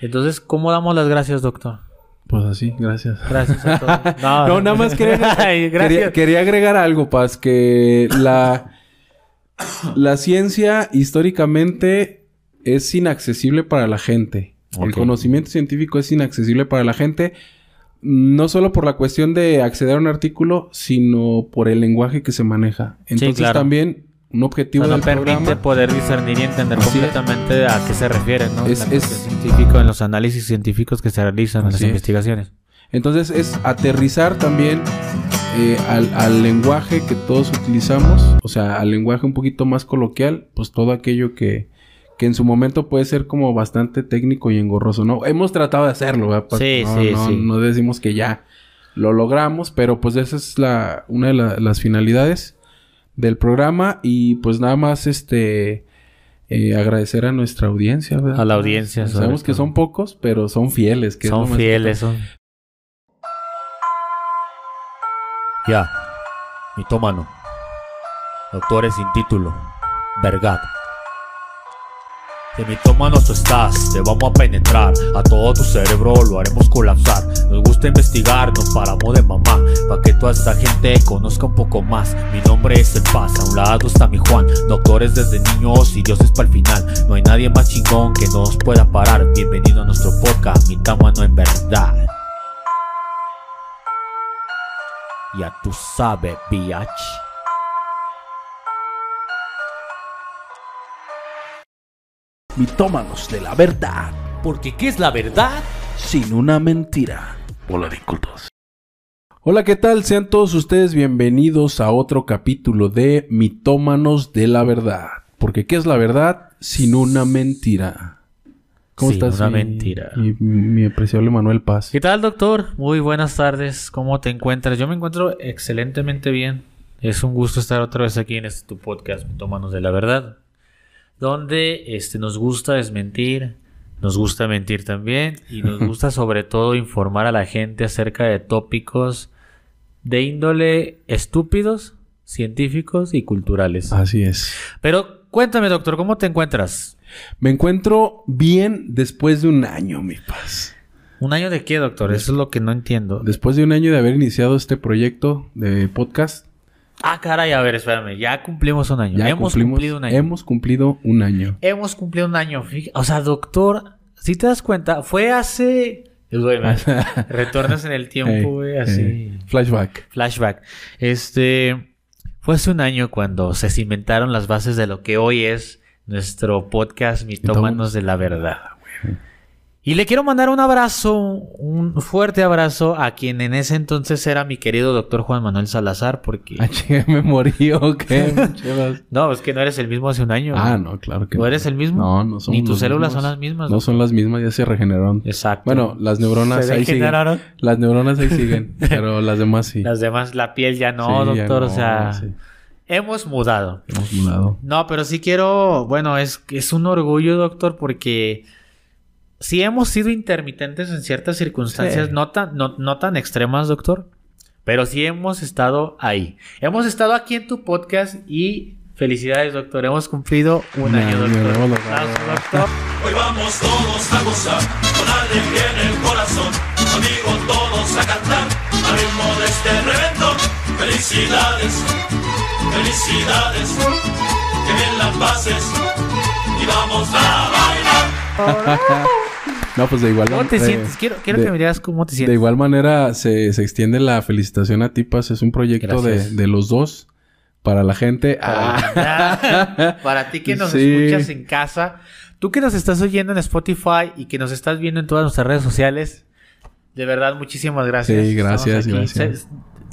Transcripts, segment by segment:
Entonces, ¿cómo damos las gracias, doctor? Pues así, gracias. Gracias a todos. No, nada más quería, Ay, quería, quería agregar algo, Paz, que la, la ciencia históricamente es inaccesible para la gente. El conocimiento científico es inaccesible para la gente, no solo por la cuestión de acceder a un artículo, sino por el lenguaje que se maneja. Entonces claro. también un O objetivo sea, no del permite programa... poder discernir y entender completamente a qué se refiere, ¿no? Es- científico en los análisis científicos que se realizan en las es. investigaciones. Entonces es aterrizar también eh, al, al lenguaje que todos utilizamos, o sea, al lenguaje un poquito más coloquial, pues todo aquello que, que en su momento puede ser como bastante técnico y engorroso, ¿no? Hemos tratado de hacerlo, ¿verdad? Sí, no, sí, no, sí. no decimos que ya lo logramos, pero pues esa es la, una de la- las finalidades del programa y pues nada más este... eh, agradecer a nuestra audiencia, ¿verdad? A la audiencia, Sabemos que todo. son pocos, pero son fieles. Que Son fieles, son... Ya, mitómano. Doctores sin título. Vergat. De mitómanos tú estás, te vamos a penetrar. A todo tu cerebro lo haremos colapsar. Nos gusta investigar, no paramos de mamá. Pa' que toda esta gente conozca un poco más. Mi nombre es El Paz, a un lado está mi Juan. Doctores desde niños y dioses para el final. No hay nadie más chingón que nos pueda parar. Bienvenido a nuestro podcast, mitómano en verdad. Ya tú sabes, biatch. Mitómanos de la verdad, Porque ¿qué es la verdad? sin una mentira. Hola de incultos. Hola, ¿qué tal? Sean todos ustedes bienvenidos a otro capítulo de Mitómanos de la Verdad. Porque ¿qué es la verdad sin una mentira? ¿Cómo Sin estás? una mi- mentira. Mi, mi apreciable Manuel Paz. ¿Qué tal, doctor? Muy buenas tardes. ¿Cómo te encuentras? Yo me encuentro excelentemente bien. Es un gusto estar otra vez aquí en este tu podcast, Mitómanos de la Verdad, donde este, nos gusta desmentir, nos gusta mentir también y nos gusta sobre todo informar a la gente acerca de tópicos de índole estúpidos, científicos y culturales. Así es. Pero cuéntame, doctor, ¿cómo te encuentras? Me encuentro bien después de un año, mi Paz. ¿Un año de qué, doctor? Eso es lo que no entiendo. Después de un año de haber iniciado este proyecto de podcast, Ah, caray, a ver, espérame. Ya cumplimos un año. ya hemos cumplimos- cumplido un año. Hemos cumplido un año. Hemos cumplido un año. O sea, doctor, si te das cuenta, fue hace. Güey, retornas en el tiempo, güey, así. flashback. Flashback. Este. Fue hace un año cuando se cimentaron las bases de lo que hoy es nuestro podcast Mitómanos de la Verdad. Y le quiero mandar un abrazo, un fuerte abrazo a quien en ese entonces era mi querido doctor Juan Manuel Salazar, porque. Ah, me morí o qué, Chivas? No, es que no eres el mismo hace un año. Ah, no, claro que ¿No eres el mismo? No, no somos Ni tus células mismos. son las mismas. No son las mismas, ya se regeneraron. Exacto. Bueno, las neuronas Se ahí siguen. degeneraron. Las neuronas ahí siguen, pero las demás sí. Las demás, la piel ya no, Sí, ya doctor. no, o sea, sí. hemos mudado. Hemos mudado. No, pero sí quiero, bueno, es, es un orgullo, doctor, porque sí hemos sido intermitentes en ciertas circunstancias, Sí. no, tan, no, no tan extremas, doctor, pero sí hemos estado ahí. Hemos estado aquí en tu podcast y felicidades, doctor. Hemos cumplido un año, doctor. doctor. Hoy vamos todos a gozar, con alegría en el corazón, conmigo todos a cantar, al ritmo de este reventón. Felicidades, felicidades, que bien las pases, y vamos a bailar. No, pues de igual ¿Cómo te eh, sientes? Quiero, quiero de- que me digas cómo te De sientes. igual manera se, se extiende la felicitación a ti, Paz. Es un proyecto de, de los dos para la gente. Ah. Para ti que nos Sí. escuchas en casa, tú que nos estás oyendo en Spotify y que nos estás viendo en todas nuestras redes sociales, de verdad, muchísimas gracias. Sí, gracias, gracias.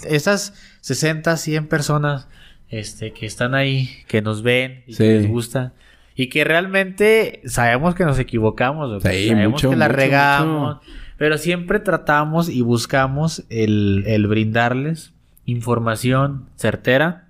Esas 60, 100 personas este, que están ahí, que nos ven y Sí. que les gusta. Y que realmente sabemos que nos equivocamos. Sí, sabemos mucho, que la mucho, regamos, mucho. pero siempre tratamos y buscamos el, el brindarles información certera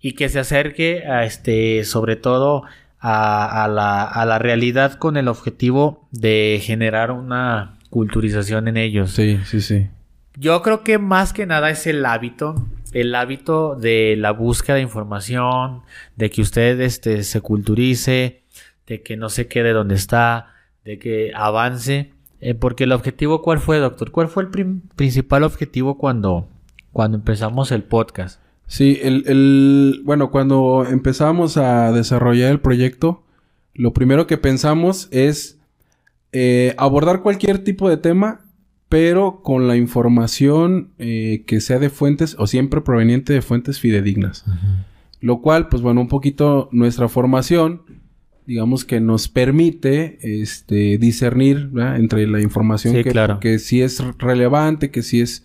y que se acerque a este, sobre todo a, a la, a la realidad con el objetivo de generar una culturización en ellos. Sí, sí, sí. Yo creo que más que nada es el hábito, el hábito de la búsqueda de información, de que usted este, se culturice, de que no se quede donde está, de que avance. eh, porque el objetivo, ¿cuál fue, doctor? ¿Cuál fue el principal objetivo cuando, cuando empezamos el podcast? Sí, el, el- bueno, cuando empezamos a desarrollar el proyecto, lo primero que pensamos es eh, abordar cualquier tipo de tema, pero con la información eh, que sea de fuentes o siempre proveniente de fuentes fidedignas. Lo cual, pues bueno, un poquito nuestra formación, digamos que nos permite este, discernir ¿verdad? entre la información Sí, que, claro. que sí es relevante, que sí es,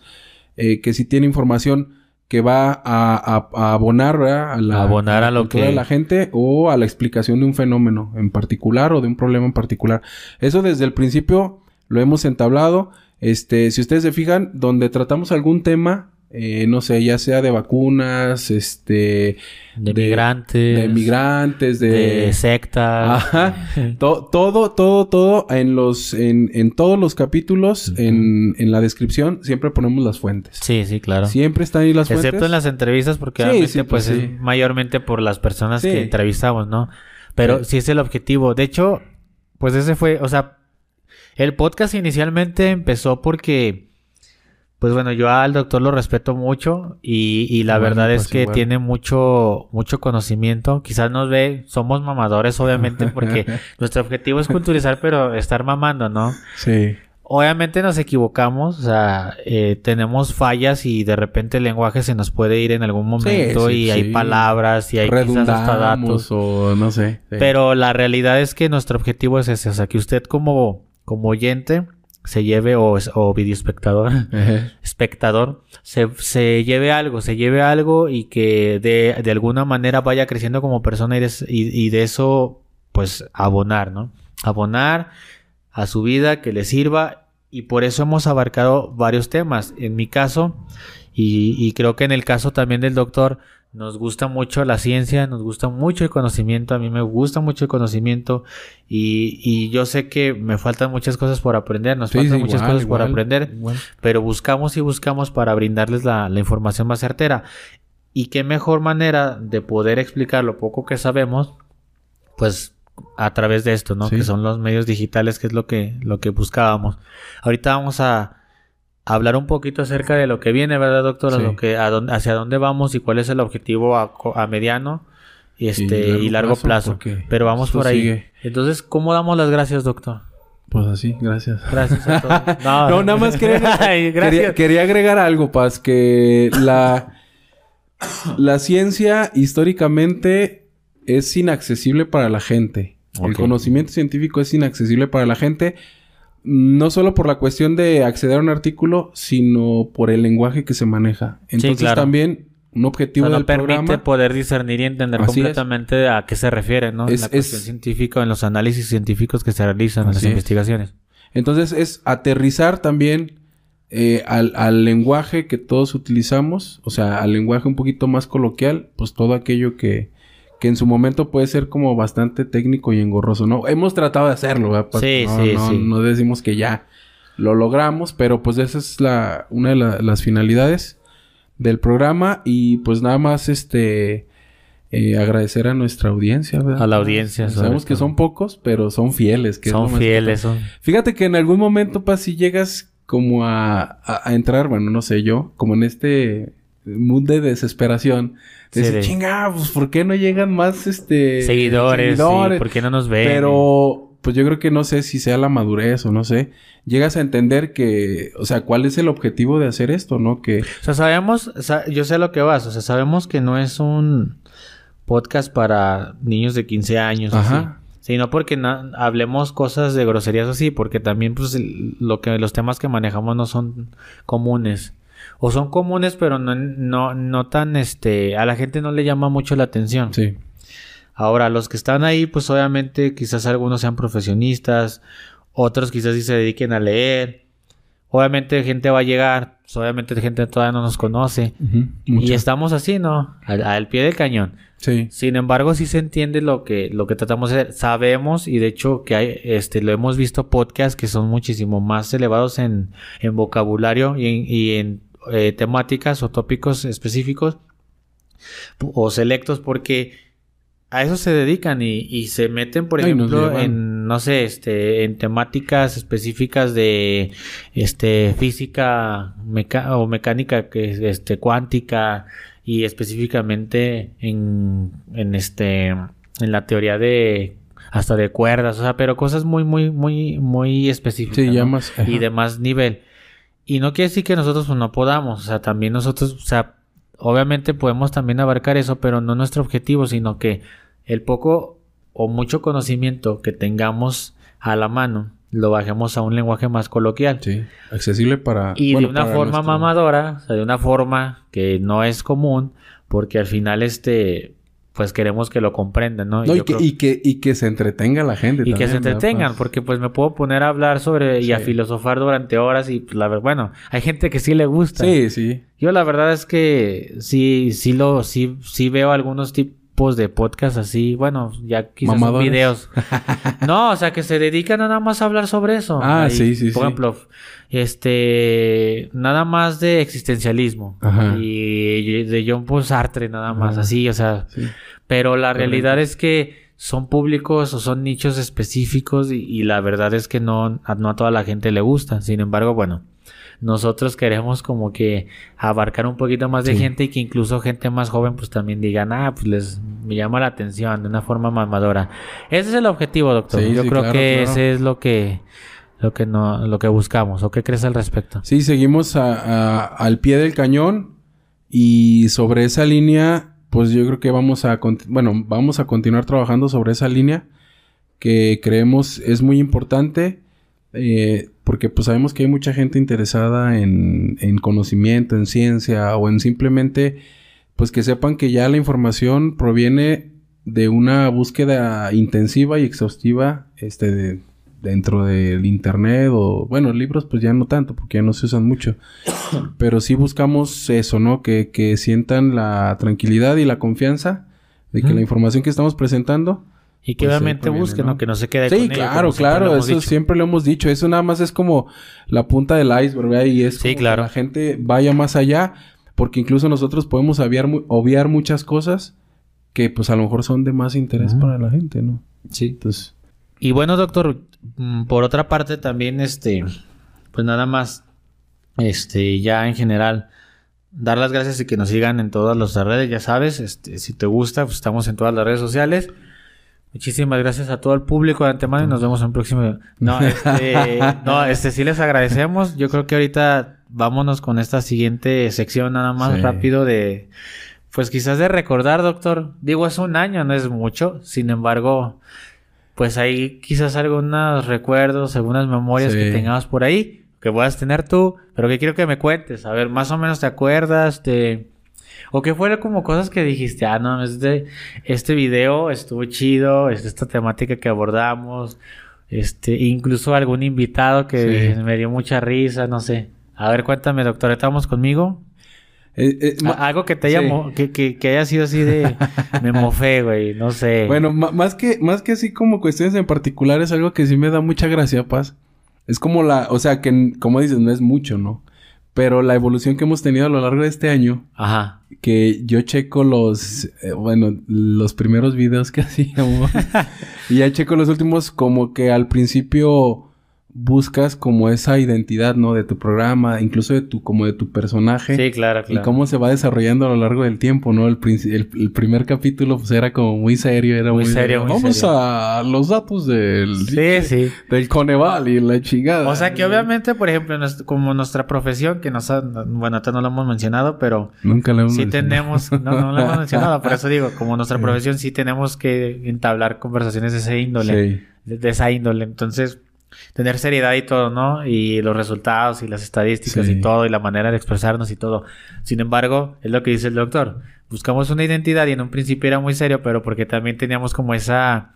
eh, que sí tiene información que va a, a- a abonar ¿verdad? a la, Abonar a lo que- de la gente o a la explicación de un fenómeno en particular o de un problema en particular. Eso desde el principio lo hemos entablado. Este, si ustedes se fijan, donde tratamos algún tema, eh, no sé, ya sea de vacunas, este, De, De- migrantes. de migrantes, de, de sectas. Ajá. To- todo, todo, todo en los, en, en todos los capítulos, en, en la descripción, siempre ponemos las fuentes. Sí, sí, claro. Siempre están ahí las fuentes. Excepto en las entrevistas, porque Sí, sí, pues pues, es mayormente por las personas que entrevistamos, ¿no? Pero sí. es el objetivo. De hecho, pues ese fue, o sea, el podcast inicialmente empezó porque, pues bueno, yo al doctor lo respeto mucho y, y la Bueno, verdad es pues que igual. tiene mucho, mucho conocimiento. Quizás nos ve, somos mamadores, obviamente, porque nuestro objetivo es culturizar, pero estar mamando, ¿no? Sí. Obviamente nos equivocamos, o sea, eh, tenemos fallas y de repente el lenguaje se nos puede ir en algún momento sí, y hay palabras y hay quizás hasta datos. o no sé. Pero la realidad es que nuestro objetivo es ese, o sea, que usted como, como oyente se lleve o, o videoespectador, Ejé. espectador, se, se lleve algo, se lleve algo y que de, de alguna manera vaya creciendo como persona y de, y- y de eso, pues, abonar, ¿no? Abonar a su vida, que le sirva y por eso hemos abarcado varios temas. En mi caso, y, y creo que en el caso también del doctor, nos gusta mucho la ciencia, nos gusta mucho el conocimiento, a mí me gusta mucho el conocimiento y, y yo sé que me faltan muchas cosas por aprender, nos Sí, faltan sí, muchas igual, cosas por aprender igual. pero buscamos y buscamos para brindarles la, la información más certera. Y qué mejor manera de poder explicar lo poco que sabemos, pues a través de esto, ¿no? Sí. Que son los medios digitales, que es lo que, lo que buscábamos. Ahorita vamos a hablar un poquito acerca de lo que viene, ¿verdad, doctor? A Sí. lo que, a dónde, hacia dónde vamos y cuál es el objetivo a, mediano y, este, y largo, plazo. Pero vamos por ahí. sigue. Entonces, ¿cómo damos las gracias, doctor? Pues así, gracias. Gracias a todos. No, nada más quería, Ay, quería, quería agregar algo, Paz, que la, la ciencia históricamente es inaccesible para la gente. El conocimiento científico es inaccesible para la gente, no solo por la cuestión de acceder a un artículo, sino por el lenguaje que se maneja. Entonces claro. también un O objetivo sea, no del permite programa... poder discernir y entender es. completamente a qué se refiere, ¿no? Es- en la cuestión es- científica, en los análisis científicos que se realizan, en las investigaciones. Entonces es aterrizar también eh, al, al lenguaje que todos utilizamos, o sea, al lenguaje un poquito más coloquial, pues todo aquello que, que en su momento puede ser como bastante técnico y engorroso, ¿no? Hemos tratado de hacerlo, ¿verdad? Pues, Sí, no, sí, no, sí. no decimos que ya lo logramos, pero pues esa es la, una de la- las finalidades del programa y pues nada más este... eh, agradecer a nuestra audiencia, ¿verdad? A la audiencia, Sabemos que todo. son pocos, pero son fieles. Que Son fieles, son... Fíjate que en algún momento, pa, si llegas como a, a- a entrar, bueno, no sé yo, como en este mood de desesperación. Sí, de- chinga, pues ¿por qué no llegan más este Seguidores, sí, ¿por qué no nos ven? Pero, pues yo creo que no sé si sea la madurez o no sé. Llegas a entender que, o sea, ¿cuál es el objetivo de hacer esto, no? Que, O sea, sabemos, sa- yo sé lo que vas, o sea, sabemos que no es un podcast para niños de 15 años, Ajá. así, porque na- hablemos cosas de groserías así, porque también pues lo que los temas que manejamos no son comunes. O son comunes, pero no, no, no tan, este, a la gente no le llama mucho la atención. sí. Ahora, los que están ahí, pues obviamente quizás algunos sean profesionistas, otros quizás sí se dediquen a leer. Obviamente gente va a llegar, pues, obviamente gente todavía no nos conoce. Y estamos así, ¿no? Al, al pie del cañón. Sí. Sin embargo, sí se entiende lo que, lo que tratamos de hacer. Sabemos, y de hecho que hay, este, lo hemos visto podcasts que son muchísimo más elevados en, en vocabulario y en, y en, eh, temáticas o tópicos específicos o selectos porque a eso se dedican y, y se meten, por ejemplo, en, no sé, este, en temáticas específicas de, este, física meca- o mecánica, que es, este, cuántica y específicamente en, en este, en la teoría de, hasta de cuerdas, o sea, pero cosas muy, muy, muy, muy específicas. Sí, ya ¿no? más. y de más nivel. Y no quiere decir que nosotros pues, no podamos, o sea, también nosotros, o sea, obviamente podemos también abarcar eso, pero no nuestro objetivo, sino que el poco o mucho conocimiento que tengamos a la mano lo bajemos a un lenguaje más coloquial. Sí, accesible para. Y bueno, de una forma nuestro- mamadora, o sea, de una forma que no es común, porque al final este pues queremos que lo comprendan, ¿no? No, y que, creo- y, que, y que se entretenga la gente. y que se entretengan, Pues, porque pues me puedo poner a hablar sobre y a filosofar durante horas y pues, la verdad, bueno, hay gente que sí le gusta. Sí, sí. Yo la verdad es que sí, sí lo, sí, sí veo algunos tipos de podcast así, bueno, ya quizás son videos. no, o sea, que se dedican a nada más a hablar sobre eso. Ah, Ahí, sí, sí, Por sí. ejemplo, este, nada más de existencialismo. Ajá. Y de John Paul Sartre nada más, Ajá. así, o sea, sí. pero la Correcto. realidad es que son públicos o son nichos específicos y, y la verdad es que no, a- no a toda la gente le gusta. Sin embargo, bueno, nosotros queremos como que abarcar un poquito más de Sí. gente y que incluso gente más joven pues también digan, ah, pues les me llama la atención de una forma mamadora. Ese es el objetivo, doctor. Sí, Yo sí, creo claro, que claro. ese es lo que lo que no lo que buscamos. ¿O qué crees al respecto? Sí, seguimos a- a- al pie del cañón y sobre esa línea, pues yo creo que vamos a, bueno, vamos a continuar trabajando sobre esa línea que creemos es muy importante eh, porque pues sabemos que hay mucha gente interesada en, en conocimiento, en ciencia o en simplemente pues que sepan que ya la información proviene de una búsqueda intensiva y exhaustiva este de- dentro del internet o bueno libros pues ya no tanto porque ya no se usan mucho. Pero sí buscamos eso no que, que sientan la tranquilidad y la confianza de que la información que estamos presentando Y que Pues, obviamente proviene, busquen, ¿no? ¿no? Que no se quede con Sí, claro, claro, eso dicho. siempre lo hemos dicho. Eso nada más es como la punta del iceberg, ¿verdad? Y es Sí, como que la gente vaya más allá, porque incluso nosotros podemos obviar, mu- obviar muchas cosas que pues a lo mejor son de más interés para la gente, ¿no? Sí. Entonces, Y bueno, doctor, mm, por otra parte también, este, pues nada más, este, ya en general, dar las gracias y que nos sigan en todas las redes, ya sabes, este, si te gusta, pues estamos en todas las redes sociales. Muchísimas gracias a todo el público de antemano y nos vemos en un próximo. No, este, no, este sí les agradecemos. Yo creo que ahorita vámonos con esta siguiente sección nada más Sí. rápido de, pues quizás de recordar, doctor. Digo, es un año, no es mucho. Sin embargo, pues hay quizás algunos recuerdos, algunas memorias Sí. que tengamos por ahí, que puedas tener tú, pero que quiero que me cuentes. A ver, más o menos te acuerdas de... O que fuera como cosas que dijiste, ah, no, este, este video estuvo chido, este- esta temática que abordamos, este, incluso algún invitado que Sí. me dio mucha risa, no sé. A ver, cuéntame, doctor, ¿estamos conmigo? eh, eh, Algo que te haya, sí. que, que, que haya sido así de, me mofé, güey, no sé. bueno, más que más que así como cuestiones en particular es algo que sí me da mucha gracia, Paz. Es como la, o sea, que como dices, no es mucho, ¿no? Pero la evolución que hemos tenido a lo largo de este año Ajá. Que yo checo los, eh, bueno, los primeros videos que hacíamos. Y ya checo los últimos como que al principio buscas como esa identidad, ¿no? De tu programa, incluso de tu, como de tu personaje. Sí, claro, Y claro. cómo se va desarrollando a lo largo del tiempo, ¿no? El, el, el primer capítulo pues era como muy serio, era Muy muy, serio, muy Vamos serio. a los datos del Sí, sí. del Coneval y la chingada. O sea que obviamente, por ejemplo, como nuestra profesión, que nos ha- bueno, ahorita no lo hemos mencionado, pero nunca le hemos sí mencionado. tenemos, no, no lo hemos mencionado, por eso digo, como nuestra profesión sí tenemos que entablar conversaciones de ese índole, Sí. de, de esa índole. Entonces, tener seriedad y todo, ¿no? Y los resultados y las estadísticas Sí. y todo, y la manera de expresarnos y todo. Sin embargo, es lo que dice el doctor. Buscamos una identidad y en un principio era muy serio, pero porque también teníamos como esa,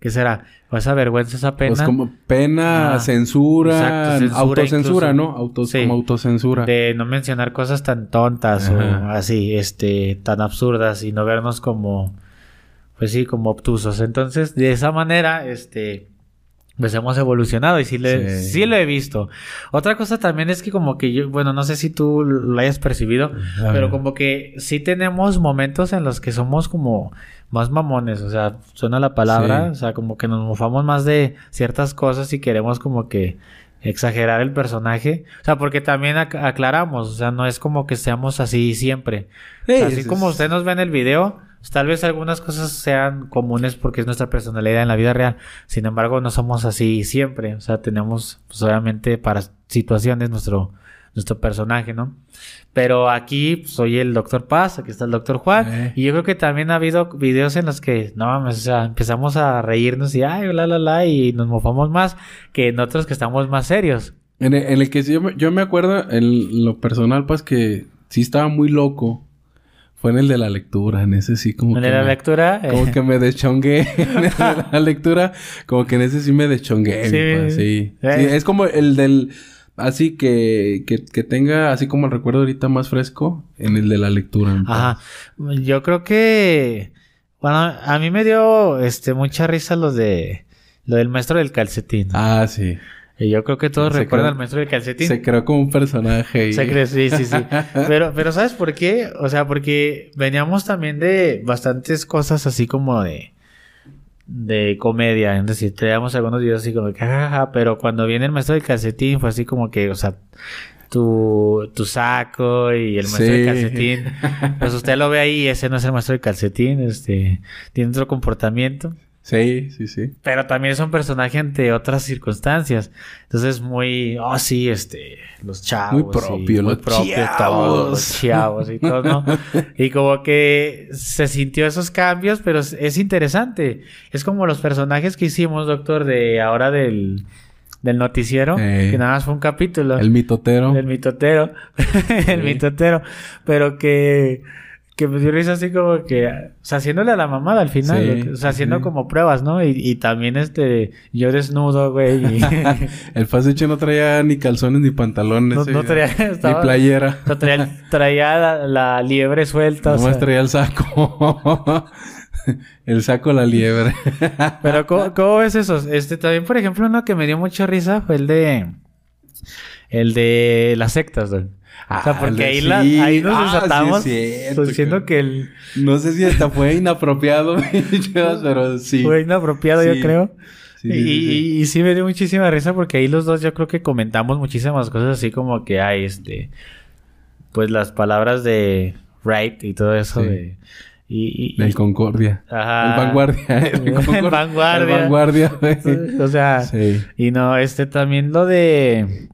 ¿qué será? O esa vergüenza, esa pena. Pues como pena, Ah, censura, exacto, censura autocensura, incluso. ¿no? Auto, Sí. Como autocensura. de no mencionar cosas tan tontas o así, este, tan absurdas y no vernos como, pues sí, como obtusos. Entonces, de esa manera, este, pues hemos evolucionado y sí, le, Sí. sí lo he visto. Otra cosa también es que como que yo, bueno, no sé si tú lo hayas percibido, pero como que sí tenemos momentos en los que somos como más mamones, o sea, suena la palabra, Sí. o sea, como que nos mofamos más de ciertas cosas y queremos como que exagerar el personaje, o sea, porque también ac- aclaramos, o sea, no es como que seamos así siempre. O sea, así Sí, como usted nos ve en el video, tal vez algunas cosas sean comunes porque es nuestra personalidad en la vida real. Sin embargo, no somos así siempre. O sea, tenemos, pues obviamente, para situaciones nuestro, nuestro personaje, ¿no? Pero aquí pues, soy el Doctor Paz, aquí está el Doctor Juan. Eh. Y yo creo que también ha habido videos en los que, no mames, o sea, empezamos a reírnos y, ay, la, la, la, y nos mofamos más que en otros que estamos más serios. En el, en el que yo me, yo me acuerdo, en lo personal, pues que sí estaba muy loco. Fue en el de la lectura, en ese sí como En que la me- lectura... eh, Como que me deschongué en el de la lectura. Como que en ese sí me deschongué. Sí. sí. Eh. Sí, Es como el del... Así que, que, que tenga así como el recuerdo ahorita más fresco en el de la lectura. Ajá. Yo creo que. Bueno, a mí me dio este mucha risa lo de. Lo del maestro del calcetín. Ah, sí. Y yo creo que todos Se recuerdan creó- al maestro del calcetín. Se creó como un personaje. Y... Se cree, sí, sí, sí. Pero, pero ¿sabes por qué? O sea, porque veníamos también de bastantes cosas así como de. De comedia. Es decir, teníamos algunos videos así como que, jajaja, pero cuando viene el maestro del calcetín fue así como que, o sea, tu, tu saco y el maestro del Sí. calcetín. Pues usted lo ve ahí, ese no es el maestro del calcetín, este, tiene otro comportamiento. Sí, sí, sí. Pero también es un personaje ante otras circunstancias. Entonces, muy, oh, sí, este, los chavos. Muy propio, y muy los propio chavos. todo, los chavos y todo, ¿no? y como que se sintió esos cambios, pero es, es interesante. Es como los personajes que hicimos, doctor, de ahora del, del noticiero, Eh. que nada más fue un capítulo. El mitotero. El mitotero. el Sí. mitotero. Pero que, que me dio risa así como que, o sea, haciéndole a la mamada al final, Sí, o sea, haciendo sí. como pruebas, ¿no? Y, y también este, yo desnudo, güey. y- el Faseche no traía ni calzones ni pantalones. no, no traía, estaba- Ni playera. no traía, traía la, la liebre suelta, o Nomás sea. traía el saco. el saco, la liebre. Pero ¿cómo, cómo ves esos? Este, también, por ejemplo, uno que me dio mucha risa fue el de, el de las sectas, güey. O sea, Ah, porque el ahí, la- sí. ahí nos Ah, sí desatamos cierto, diciendo que el, No sé si hasta fue inapropiado, pero sí. Fue inapropiado, yo creo. Sí, y, sí, sí, sí. y- y sí me dio muchísima risa porque ahí los dos yo creo que comentamos muchísimas cosas así como que hay este pues las palabras de right y todo eso de y, y- Concordia. Ajá. El Vanguardia. El Concordia. Vanguardia. El Vanguardia. o sea y no este también lo de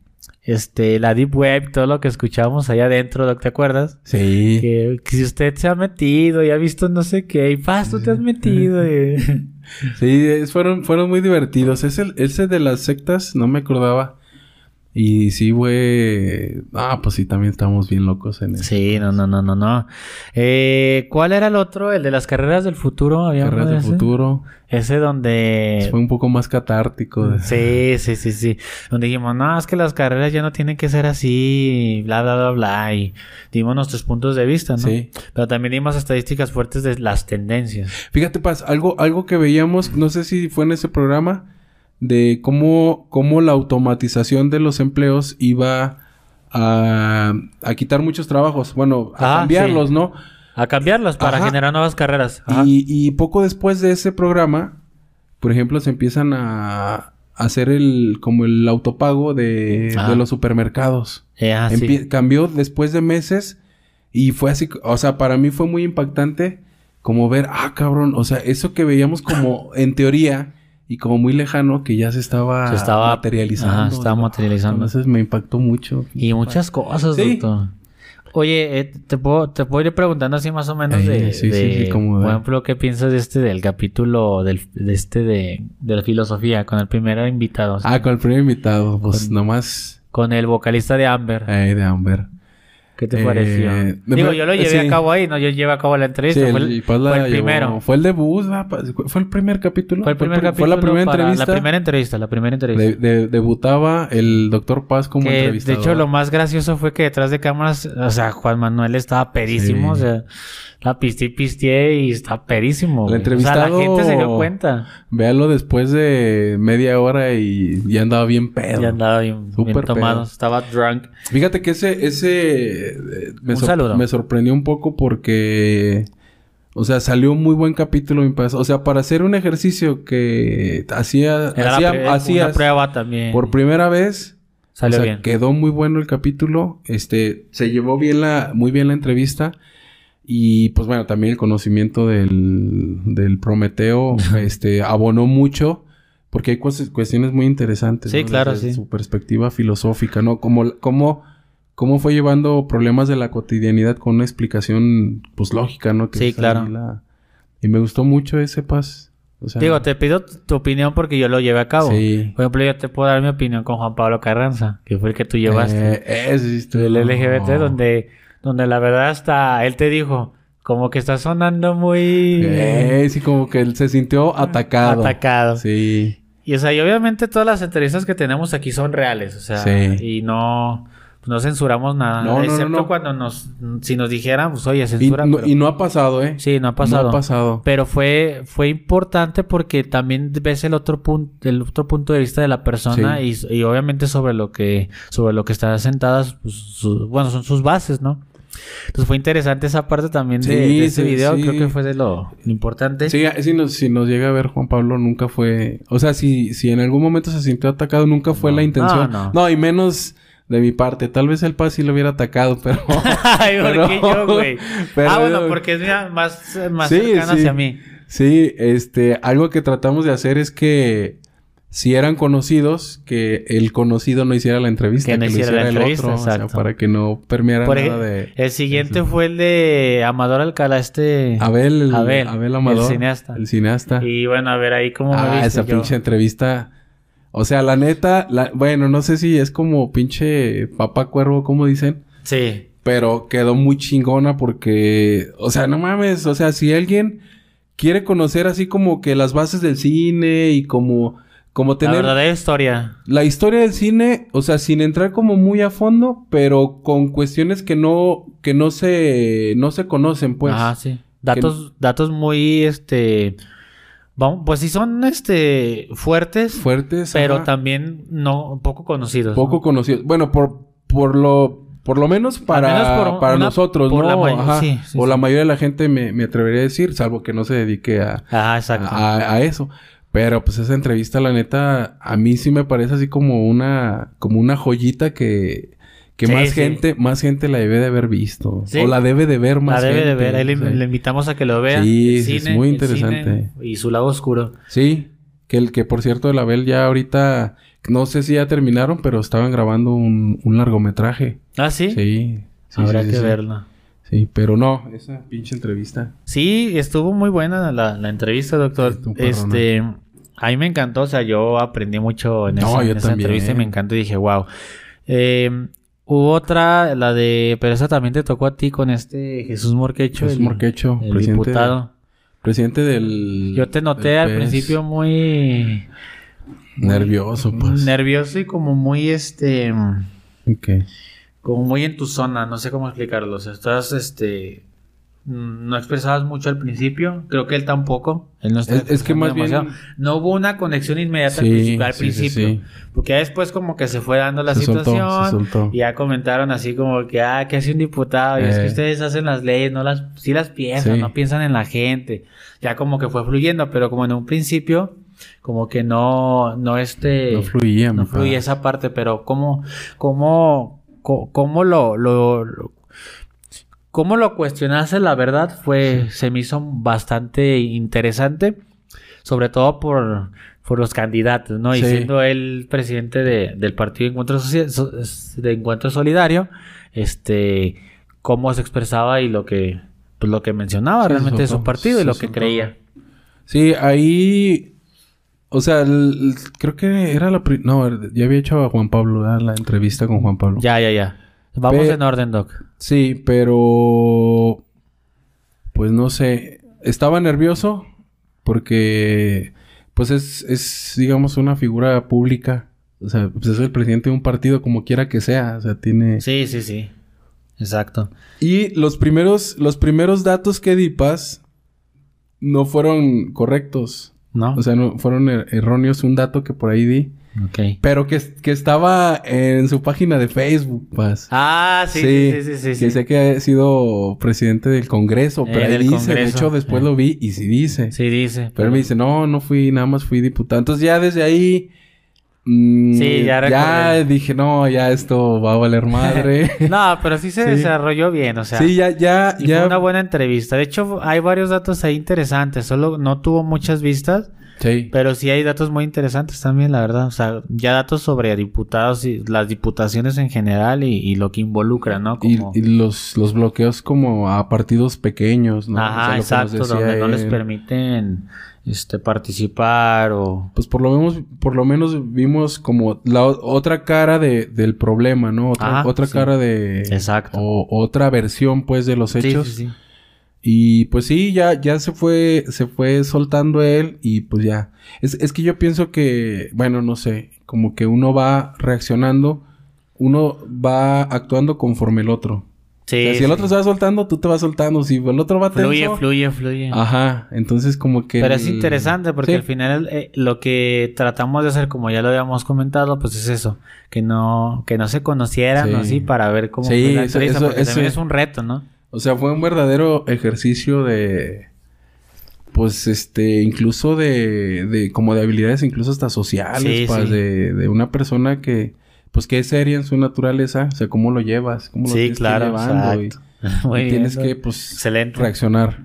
este la deep web todo lo que escuchábamos allá adentro ¿te acuerdas? Sí. Que, que si usted se ha metido y ha visto no sé qué y paz tú te has metido y- Sí, es- fueron, fueron muy divertidos. Ese, ese de las sectas no me acordaba. Y sí, güey. Ah, pues sí, también estábamos bien locos en eso. Sí, no, no, no, no, no. Eh, ¿Cuál era el otro? El de las carreras del futuro. ¿Había Carreras de del ese? futuro. Ese donde... Fue un poco más catártico. Sí, sí, sí, sí. Donde dijimos, no, es que las carreras ya no tienen que ser así, bla, bla, bla, bla. Y dimos nuestros puntos de vista, ¿no? Sí. Pero también dimos estadísticas fuertes de las tendencias. Fíjate, Paz, algo, algo que veíamos, no sé si fue en ese programa, de cómo, cómo la automatización de los empleos iba a, a quitar muchos trabajos. Bueno, a Ah, cambiarlos, ¿no? A cambiarlas para Ajá. generar nuevas carreras. Y, y poco después de ese programa, por ejemplo, se empiezan a, hacer el como el autopago de, Ah. de los supermercados. Eh, ah, sí. Cambió después de meses y fue así, o sea, para mí fue muy impactante como ver, ah, cabrón, o sea, eso que veíamos como en teoría y como muy lejano que ya se estaba, Se estaba- materializando. ajá, se estaba materializando. Entonces me impactó mucho. Y muchas cosas, Sí. doctor. Oye, eh, te puedo, te puedo ir preguntando así más o menos Eh, de, sí, sí, de- sí, como por ejemplo, ¿qué piensas de este del capítulo del, de este de, de la filosofía con el primer invitado? Ah, con el primer invitado, pues nomás Con el vocalista de Amber. eh, de Amber. ¿Qué te Eh, pareció? de Digo, yo lo llevé sí. a cabo ahí, no, yo llevé a cabo la Sí, entrevista. fue, el, el, Paz la fue el llevó- primero. Fue el debut, fue el primer capítulo. Fue el primer pri- capítulo. Fue la primera entrevista. La primera entrevista, la primera entrevista. De- de- debutaba el doctor Paz como Que, de entrevistador. hecho, lo más gracioso fue que detrás de cámaras, o sea, Juan Manuel estaba pedísimo, Sí. o sea, la pisté y pisteé y está pedísimo. El güey. O sea, la gente se dio cuenta. Véalo después de media hora y ya andaba bien pedo. Ya andaba bien, bien tomado, pedo. estaba drunk. Fíjate que ese, ese eh, me, Un sor- saludo. me sorprendió un poco porque, o sea, salió un muy buen capítulo. O sea, para hacer un ejercicio que hacía, Era hacía- la pri- hacías una prueba también. por primera vez, Salió o sea, bien. quedó muy bueno el capítulo. Este, se llevó bien la, muy bien la entrevista. Y pues bueno, también el conocimiento del, del Prometeo, este, abonó mucho. Porque hay cues- cuestiones muy interesantes. Sí, ¿no? claro, Desde sí. Su perspectiva filosófica, ¿no? Como, cómo, cómo fue llevando problemas de la cotidianidad con una explicación, pues, lógica, ¿no? Que Sí, es claro. la- Y me gustó mucho ese. O sea, Digo, te pido tu opinión porque yo lo llevé a cabo. Sí. Por ejemplo, yo te puedo dar mi opinión con Juan Pablo Carranza, que fue el que tú llevaste. Eh, estuvo- del LGBT, donde, donde la verdad hasta él te dijo, como que está sonando muy Eh, sí, como que él se sintió atacado. atacado. Sí. Y o sea, y obviamente todas las entrevistas que tenemos aquí son reales, o sea, Sí. y no, no censuramos nada, No, no, no, excepto no. cuando nos, si nos dijeran, pues oye, Y censura. no, pero- y no ha pasado, ¿eh? Sí, no ha pasado. No ha pasado. Pero fue, fue importante porque también ves el otro punto, el otro punto de vista de la persona y, y obviamente sobre lo que, sobre lo que están sentadas, pues, su- bueno, son sus bases, ¿no? Entonces fue interesante esa parte también de, Sí, de ese sí, video, creo que fue de lo importante. Sí, si nos, si nos llega a ver Juan Pablo, nunca fue... O sea, si, si en algún momento se sintió atacado, nunca fue No. la intención. No, No, no. y menos de mi parte. Tal vez el Paz sí lo hubiera atacado, pero... Ay, ¿por qué yo, güey? Ah, bueno, porque es mira, más, más Sí, cercano sí. hacia mí. Sí, este... Algo que tratamos de hacer es que... Si eran conocidos, que el conocido no hiciera la entrevista. Que no lo hiciera la el entrevista, otro. O sea, exacto. para que no permeara Por nada de... El siguiente fue el de Amador Alcalá, este... Abel, el- Abel, Abel, Amador. el cineasta. El cineasta. Y bueno, a ver ahí cómo me Ah, viste esa yo. pinche entrevista. O sea, la neta, la- bueno, no sé si es como pinche papá cuervo, como dicen, Sí. pero quedó muy chingona porque, o sea, no mames, o sea, si alguien quiere conocer así como que las bases del cine y como, como La tener verdadera historia. la historia del cine, o sea, sin entrar como muy a fondo, pero con cuestiones que no, que no se, no se conocen, pues. Ajá, sí. Datos, datos muy, este... Vamos, pues sí son, este, fuertes, Fuertes. pero ajá. también no, poco conocidos. Poco ¿no? conocidos. Bueno, por, por lo, por lo menos para, menos por para una- nosotros, por ¿no? la may- Ajá. sí, sí, o la mayoría de la gente me, me atrevería a decir, salvo que no se dedique a, exacto. a, a eso. Pero pues esa entrevista, la neta, a mí sí me parece así como una, como una joyita que, que Sí, más sí. gente, más gente la debe de haber visto. Sí. O la debe de ver la más debe de ver. Ahí le, invitamos a que lo vea. Sí, El sí, es cine, muy interesante. cine Y su lado oscuro. Sí, que el que por cierto el Abel ya ahorita, no sé si ya terminaron, pero estaban grabando un, un largometraje. Ah, sí. Sí. Habrá que sí. verlo. Sí, pero no, esa pinche entrevista. Sí, estuvo muy buena la, la entrevista, doctor. Este, a mí me encantó, o sea, yo aprendí mucho en No, esa, yo en esa entrevista y me encantó y dije, wow. Eh, hubo otra, la de, pero esa también te tocó a ti con este Jesús Morquecho, Jesús el, Morquecho, el presidente, diputado. presidente del... Yo te noté al principio muy Nervioso, pues. nervioso y como muy este, Ok. como muy en tu zona, no sé cómo explicarlo. O sea, estás este no expresabas mucho al principio, creo que él tampoco. Él no está Es- es que más bien- no hubo una conexión inmediata al Sí, principio, al sí, sí, principio. sí. porque ya después como que se fue dando la Se soltó, situación se soltó. y ya comentaron así como que ah, que hace un diputado y es que Eh. ustedes hacen las leyes, no las sí las piensan, Sí. no piensan en la gente. Ya como que fue fluyendo, pero como en un principio como que no no este No fluía, no padre. esa parte, pero cómo, cómo, cómo lo, lo, lo- cómo lo cuestionaste, la verdad, fue, se me hizo bastante interesante, sobre todo por, por los candidatos, ¿no? Y siendo él presidente de- del Partido Encuentro, Soci- So- de Encuentro Solidario, este, cómo se expresaba y lo que, pues lo que mencionaba Sí, realmente de su partido y lo que creía. Sí, ahí... O sea, el- el- creo que era la... No, ya había hecho a Juan Pablo, ¿verdad? La entrevista con Juan Pablo. Ya, ya, ya. Vamos Pe- en orden, Doc. Sí, pero pues no sé, estaba nervioso porque pues es, es digamos una figura pública, o sea, pues es el presidente de un partido como quiera que sea, o sea, tiene Sí, sí, sí. Exacto. y los primeros los primeros datos que di Paz no fueron correctos, ¿No? o sea, no fueron er- erróneos un dato que por ahí di, ok. pero que, que estaba en su página de Facebook, Paz. Ah, sí, sí, sí, sí, sí. que sí. sé que ha sido presidente del Congreso, Eh, pero ahí dice, de hecho después eh. lo vi y sí dice. Sí, dice. Pero él me dice, no, no fui, nada más fui diputado. Entonces ya desde ahí... mm, Sí, ya Ya dije, no, ya esto va a valer madre. No, pero sí se Sí. desarrolló bien, o sea. sí, ya, ya, y ya. fue una buena entrevista. De hecho, hay varios datos ahí interesantes. Solo no tuvo muchas vistas, Sí. pero sí hay datos muy interesantes también, la verdad. O sea, ya datos sobre diputados y las diputaciones en general y, y lo que involucra, ¿no? Y, Como... y los, los bloqueos como a partidos pequeños, ¿no? O sea, Ajá, exacto, donde no les permiten este participar o Pues por lo menos, por lo menos vimos como la otra cara de, del problema, ¿no? Otra, Ajá, otra sí. cara de... Exacto. O otra versión, pues, de los Sí, hechos. sí, sí. Y pues sí, ya, ya se fue, se fue soltando él y pues ya. Es, es que yo pienso que, bueno, no sé, como que uno va reaccionando, uno va actuando conforme el otro. Sí, O sea, si el otro se va soltando, tú te vas soltando. Si el otro va tenso... fluye, fluye, fluye. Ajá, entonces como que... Pero es interesante porque Sí. al final eh, lo que tratamos de hacer, como ya lo habíamos comentado, pues es eso, que no, que no se conocieran Sí. así para ver cómo Sí, fue la eso- eso- también es un reto, ¿no? O sea, fue un verdadero ejercicio de... Pues, este, incluso de, de como de habilidades, incluso hasta sociales, Sí, pues, sí. De, de una persona que, pues, que es seria en su naturaleza, o sea, cómo lo llevas, cómo lo Sí, tienes que ir claro, llevando y- bien, tienes que, pues, Excelente. reaccionar.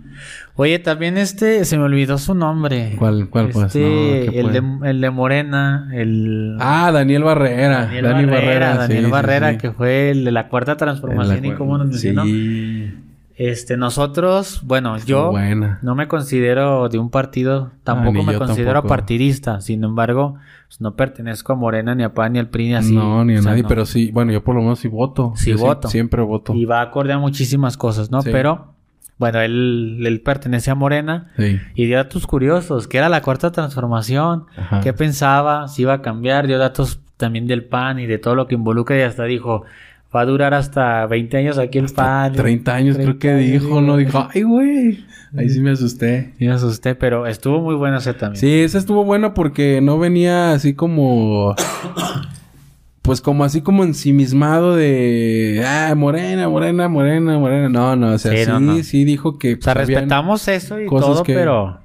Oye, también este, se me olvidó su nombre. ¿Cuál, cuál, pues? Este, No, ¿qué el, de, el de Morena, el... Ah, Daniel Barrera. Daniel Dani Barrera, Daniel sí, Barrera, sí. que fue el de la cuarta transformación y cómo nos mencionó. Sí, Este, nosotros, bueno, yo buena. no me considero de un partido, tampoco ni me considero tampoco. partidista, sin embargo, pues, no pertenezco a Morena, ni a PAN, ni al PRI, ni así. no, ni a o sea, nadie, no. pero sí, bueno, yo por lo menos sí voto. Sí Yo voto. siempre voto. Y va acorde a muchísimas cosas, ¿no? Sí. Pero, bueno, él, él pertenece a Morena Sí. y dio datos curiosos, que era la cuarta transformación, Ajá. qué pensaba, si iba a cambiar, dio datos también del PAN y de todo lo que involucra y hasta dijo, va a durar hasta 20 años aquí el PAN. 30 años creo 30 que años, dijo, ¿no? Dijo, ay, güey. Ahí sí me asusté. Sí me asusté, pero estuvo muy bueno ese también. Sí, esa estuvo buena porque no venía así como... Pues como así como ensimismado de... Ah, morena, morena, morena, morena. No, no, o sea, Sí, sí, no, no. sí dijo que... O sea, pues, respetamos eso y cosas todo, que- pero...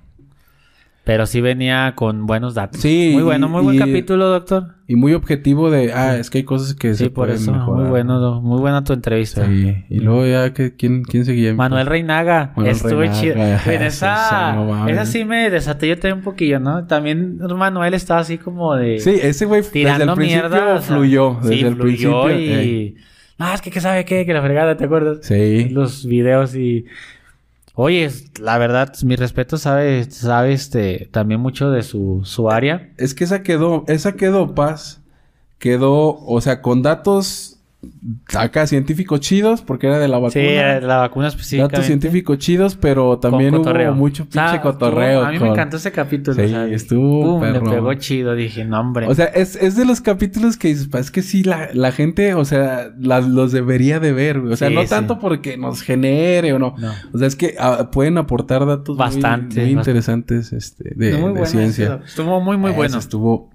Pero sí venía con buenos datos. Sí, Muy bueno, y- muy buen y- capítulo, doctor. Y muy objetivo de... Ah, es que hay cosas que Sí, se por pueden eso. mejorar. Muy bueno, muy buena tu entrevista. Sí. Y luego ya, que ¿quién, quién seguía? Manuel Reinaga. Manuel Reinaga. chido. En Esa esa, no mames. esa sí me desaté yo también un poquillo, ¿no? También Manuel estaba así como de... Sí, ese güey desde el principio mierda. o sea, fluyó. Desde sí, el fluyó principio. y... eh. No, es que qué sabe qué, que la fregada, ¿te acuerdas? Sí. Los videos y... Oye, la verdad, mi respeto sabe, sabe este, también mucho de su, su área. Es que esa quedó, esa quedó paz. Quedó, o sea, con datos acá científicos chidos, porque era de la vacuna. Sí, eh, la vacuna específicamente. datos científicos chidos, pero también hubo cotorreo. mucho O sea, pinche cotorreo. estuvo- a mí con- me encantó ese capítulo. Sí, o sea, estuvo pum, Le pegó chido. Dije, no, hombre. O sea, es, es de los capítulos que dices, "Pa, es que sí, la, la gente, o sea, la- los debería de ver, güey. O sea, Sí, no sí. tanto porque nos genere o no. No. O sea, es que ah, pueden aportar datos muy- Bastante, muy, bastante. interesantes este, de, muy de ciencia. Estuvo muy, muy Ese bueno. Estuvo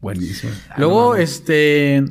buenísimo. Luego, Ah, este...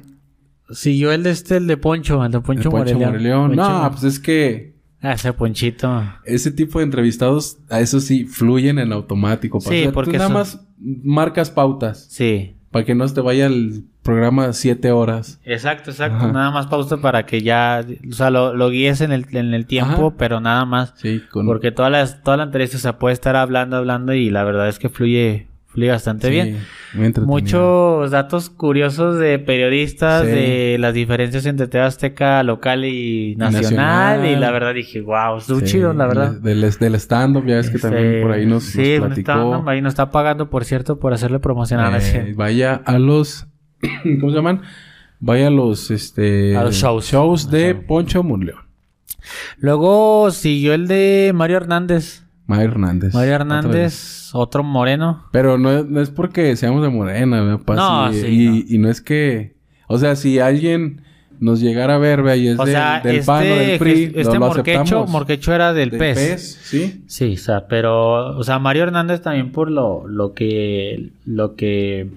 Siguió el de este, el de Poncho, el de el Poncho, Poncho Moreleón. Poncho No, pues es que Ah, ese Ponchito. ese tipo de entrevistados, a eso sí, fluyen en automático. Sí, O porque tú nada son- más marcas pautas Sí. para que no te vaya el programa siete horas. Exacto, exacto. Ajá. Nada más pausa para que ya... O sea, lo, lo guíes en el, en el tiempo, Ajá. pero nada más. Sí, con... Porque toda la, toda la entrevista se puede estar hablando, hablando y la verdad es que fluye, fluye bastante sí, bien. muy. Muchos datos curiosos de periodistas, Sí. de las diferencias entre TV Azteca local y nacional. nacional. Y la verdad dije, wow, estuvo Sí, chido, la verdad. Del, del stand-up, ya ves que también Este, por ahí nos, sí, nos platicó. ahí nos está pagando, por cierto, por hacerle promocionar. Eh, vaya a los... ¿Cómo se llaman? vaya a los, este... A los shows. de. Poncho Monleón. Luego siguió el de Mario Hernández. Mario Hernández. Mario. Hernández, otro moreno. Pero no, es- no es porque seamos de Morena. No, sí, y, no. y no es que... O sea, si alguien nos llegara a ver, vea, y es O del- sea, del este, PAN o del PRI, este lo- lo Morquecho, aceptamos. Morquecho era del, Del PES. PES, sí. Sí, o sea, pero, o sea, Mario Hernández también por lo, lo que, lo que,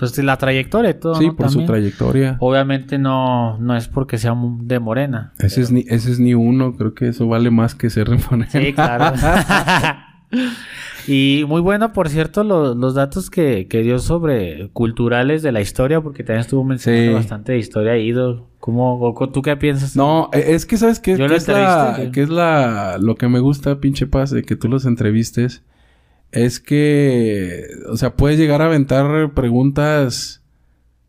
pues la trayectoria y todo, Sí, ¿no? por su trayectoria. Obviamente no, no es porque sea de morena. Ese es, ni, ese es ni uno, creo que eso vale más que ser de Morena. Sí, claro. y muy bueno, por cierto, lo- los datos que, que dio sobre culturales de la historia, porque también estuvo mencionando Sí. bastante de historia Ido. ¿Cómo, o- ¿Tú qué piensas? No, e- es que sabes qué lo es la, qué es la lo que me gusta, pinche paz, de que tú los entrevistes, es que, o sea, puedes llegar a aventar preguntas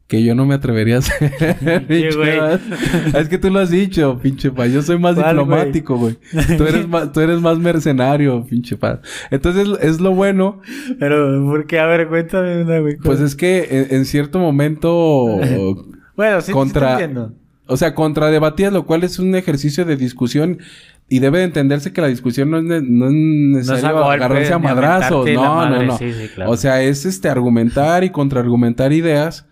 que yo no me atrevería a hacer. es que tú lo has dicho, pinche paz. Yo soy más diplomático, güey. Tú eres más, tú eres más mercenario, pinche paz. Entonces es lo bueno, Pero, ¿por qué? A ver, cuéntame una, güey. pues es que en, en cierto momento Bueno, sí, contra- sí te entiendo. O sea, contradebatías, lo cual es un ejercicio de discusión y debe de entenderse que la discusión no es, ne- no es necesario golpes, agarrarse a madrazos. No, madre, no, no. sí, sí, claro. O sea, es este argumentar y contraargumentar ideas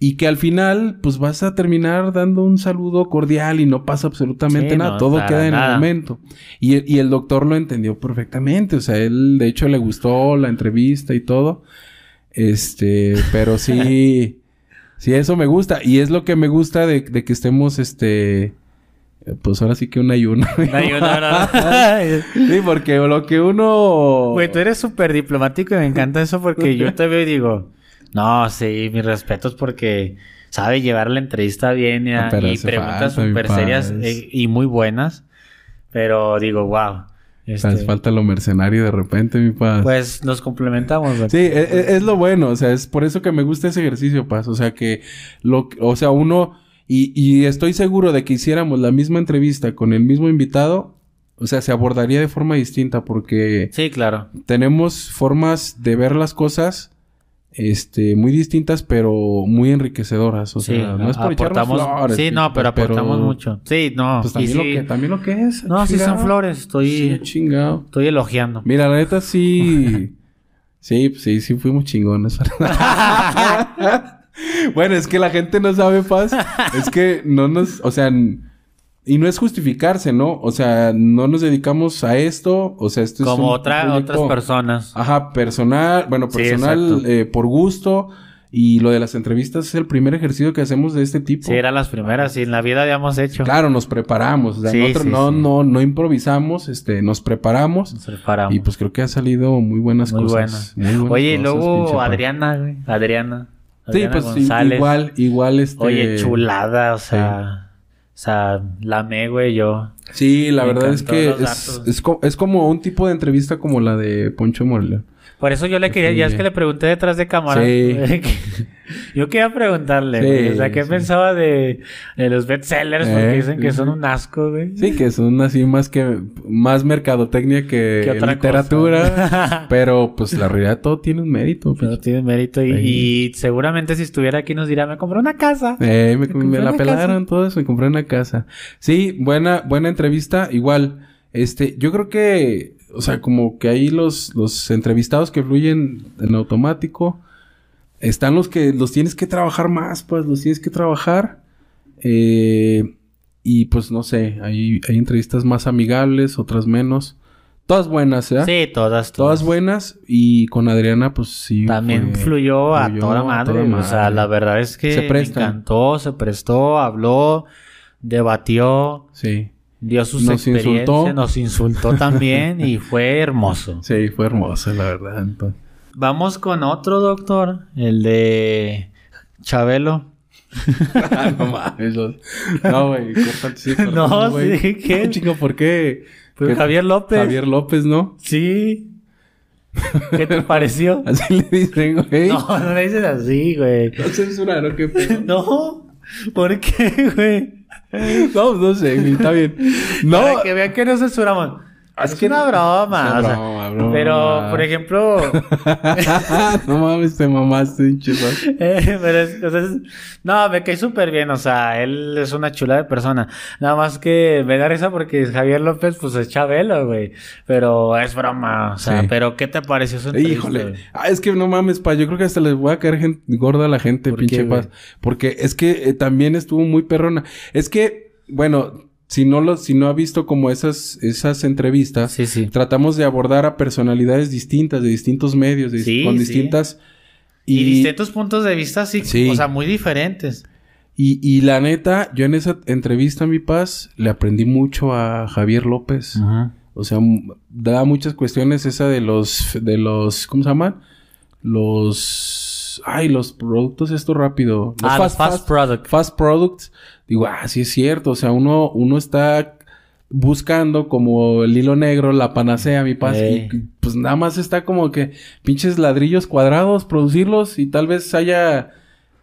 y que al final, pues vas a terminar dando un saludo cordial y no pasa absolutamente Sí, nada. no, Todo queda en el nada. momento. Y, el- y el doctor lo entendió perfectamente. O sea, él de hecho le gustó la entrevista y todo. Este, pero sí, sí, eso me gusta. Y es lo que me gusta de, de que estemos, este, pues ahora sí que un ayuno. No, yo no, no. sí, porque lo que uno... Güey, tú eres súper diplomático y me encanta eso porque yo te veo y digo, no, sí, mis respetos porque sabe llevar la entrevista bien y, hace preguntas súper serias eh, y muy buenas. Pero digo, wow. este, Hace falta lo mercenario de repente, mi paz. pues nos complementamos. güey. Sí, e- e- es, lo bueno, o sea, es por eso que me gusta ese ejercicio, Paz. O sea, que lo, o sea, uno, y, y estoy seguro de que hiciéramos la misma entrevista con el mismo invitado, o sea, se abordaría de forma distinta porque Sí, claro. tenemos formas de ver las cosas, este, muy distintas, pero muy enriquecedoras. O Sí, sea, no es por aportamos. flores, sí, no, pero Paz, aportamos mucho. Sí, no. Pues y también, lo sí- que, también lo que es. No, sí son flores. Estoy, Sí, chingado. estoy elogiando. Mira, la neta sí. sí, sí, sí fuimos chingones. bueno, es que la gente no sabe, Paz. Es que no nos. O sea. Y no es justificarse, ¿no? O sea, no nos dedicamos a esto. O sea, esto es. Como un otra, proyecto- otras personas. Ajá, personal. Bueno, personal eh, por gusto. Y lo de las entrevistas es el primer ejercicio que hacemos de este tipo. Sí, eran las primeras y en la vida habíamos hecho. Claro, nos preparamos. O sea, Sí, nosotros sí, no, sí. no, no improvisamos, este, nos preparamos. Nos preparamos. Y pues creo que ha salido muy buenas Muy cosas. buena. Muy buenas Oye, y cosas, luego. Adriana, güey. Adriana. Sí, Adriana pues González. igual, igual este. Oye, chulada, o sea. O sea, la amé, güey, yo. Sí, la Me verdad es que es, es, es como un tipo de entrevista como la de Poncho Morleón. Por eso yo le quería, ya es que le pregunté detrás de cámara. Sí. yo quería preguntarle, Sí, güey, o sea, ¿qué sí. pensaba de, de los bestsellers? Porque Eh, dicen que son un asco, güey. Sí, que son así más que más mercadotecnia que, ¿Qué otra literatura. pero pues la realidad todo tiene un mérito. Pinche. tiene mérito y, seguramente si estuviera aquí nos dirá, me compré una casa. Eh, me, Me me la pelaron todo eso, me compré una casa. Sí, buena, buena entrevista. Igual, este, yo creo que, o sea, como que ahí los, los entrevistados que fluyen en automático, están los que los tienes que trabajar más, pues los tienes que trabajar. Eh, y pues no sé, hay, hay entrevistas más amigables, otras menos. Todas buenas, ¿eh? Sí, todas, Todas buenas. Y con Adriana, pues sí. También fue- fluyó, a, fluyó toda a madre. toda O sea, la verdad es que Se me encantó, se prestó, habló, debatió, Sí. Dio sus Nos experiencias, insultó. nos insultó también y fue hermoso. Sí, fue hermosa, la verdad. entonces. Vamos con otro doctor, el de Chabelo. No mames. No, güey, sí, No, sí, ¿qué? No, chico, ¿por qué? Pues ¿Qué- Javier López. Javier López, ¿no? Sí. ¿Qué te pareció? Así le dicen, güey. No, no le dices así, güey. No censuraron, qué pedo. No. ¿Por qué, güey? No, no sé, está bien. No, Para que vean que no censuramos. Es, una broma. Es o sea, broma, broma. Pero, por ejemplo, no mames, te mamaste, pinche. Eh, pero es, o sea, es- no, me cae súper bien, o sea, él es una chula de persona. Nada más que me da risa porque Javier López, pues es Chabelo, güey. Pero es broma, o sea, Sí. pero ¿qué te pareció su entrevista, Híjole. Ah, es que no mames, pa. Yo creo que hasta les voy a caer gorda a la gente, ¿Por pinche qué, paz. Porque es que eh, también estuvo muy perrona. Es que, bueno, si no lo, si no ha visto como esas, esas entrevistas, Sí, sí. tratamos de abordar a personalidades distintas, de distintos medios, de- Sí, con distintas. Y, Y, distintos puntos de vista, sí, o sea, muy diferentes. y, y la neta, yo en esa entrevista, mi paz, le aprendí mucho a Javier López. O sea, da muchas cuestiones esa de los, de los, ¿cómo se llaman? Los, ay, los productos esto rápido. Los Ah, los fast product. Fast products. Digo, ah, sí es cierto. O sea, uno, uno está buscando como el hilo negro, la panacea, mi paz. Y pues nada más está como que pinches ladrillos cuadrados, producirlos y tal vez haya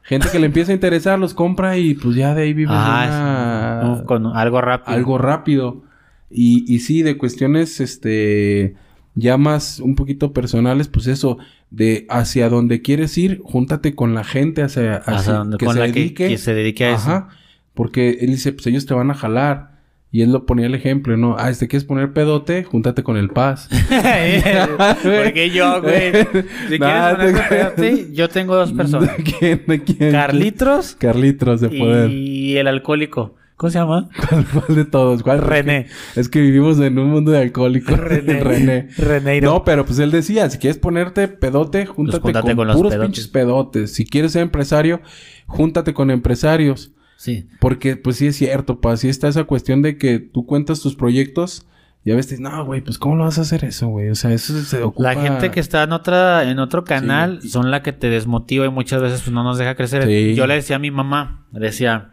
gente que le empiece a interesar, los compra y pues ya de ahí vive Ah, una- sí. con algo rápido. algo rápido. Y, y sí, de cuestiones, este, ya más un poquito personales, pues eso, de hacia donde quieres ir, júntate con la gente hacia, Hacia hacia donde- con la que- que se dedique a eso. Porque él dice, pues ellos te van a jalar. Y él lo ponía el ejemplo, ¿no? Ah, ¿te quieres poner pedote? Júntate con el paz. Porque yo, güey. Si Nah, quieres te ponerte pedote, yo tengo dos personas. ¿De quién? ¿De quién? Carlitos Carlitos de poder. y el alcohólico. ¿Cómo se llama? ¿Cuál de todos? ¿Cuál? René. Es que vivimos en un mundo de alcohólicos. René. René. Reneiro. No, pero pues él decía, si quieres ponerte pedote, júntate, júntate con, con los puros pedotes. pinches pedotes. Si quieres ser empresario, júntate con empresarios. Sí. Porque pues sí es cierto, pa, sí está esa cuestión de que tú cuentas tus proyectos y a veces no, güey, pues ¿cómo lo vas a hacer eso, güey? O sea, eso se ocupa... La gente que está en otra, en otro canal Sí. son la que te desmotiva y muchas veces pues, no nos deja crecer. Sí. Yo le decía a mi mamá, le decía,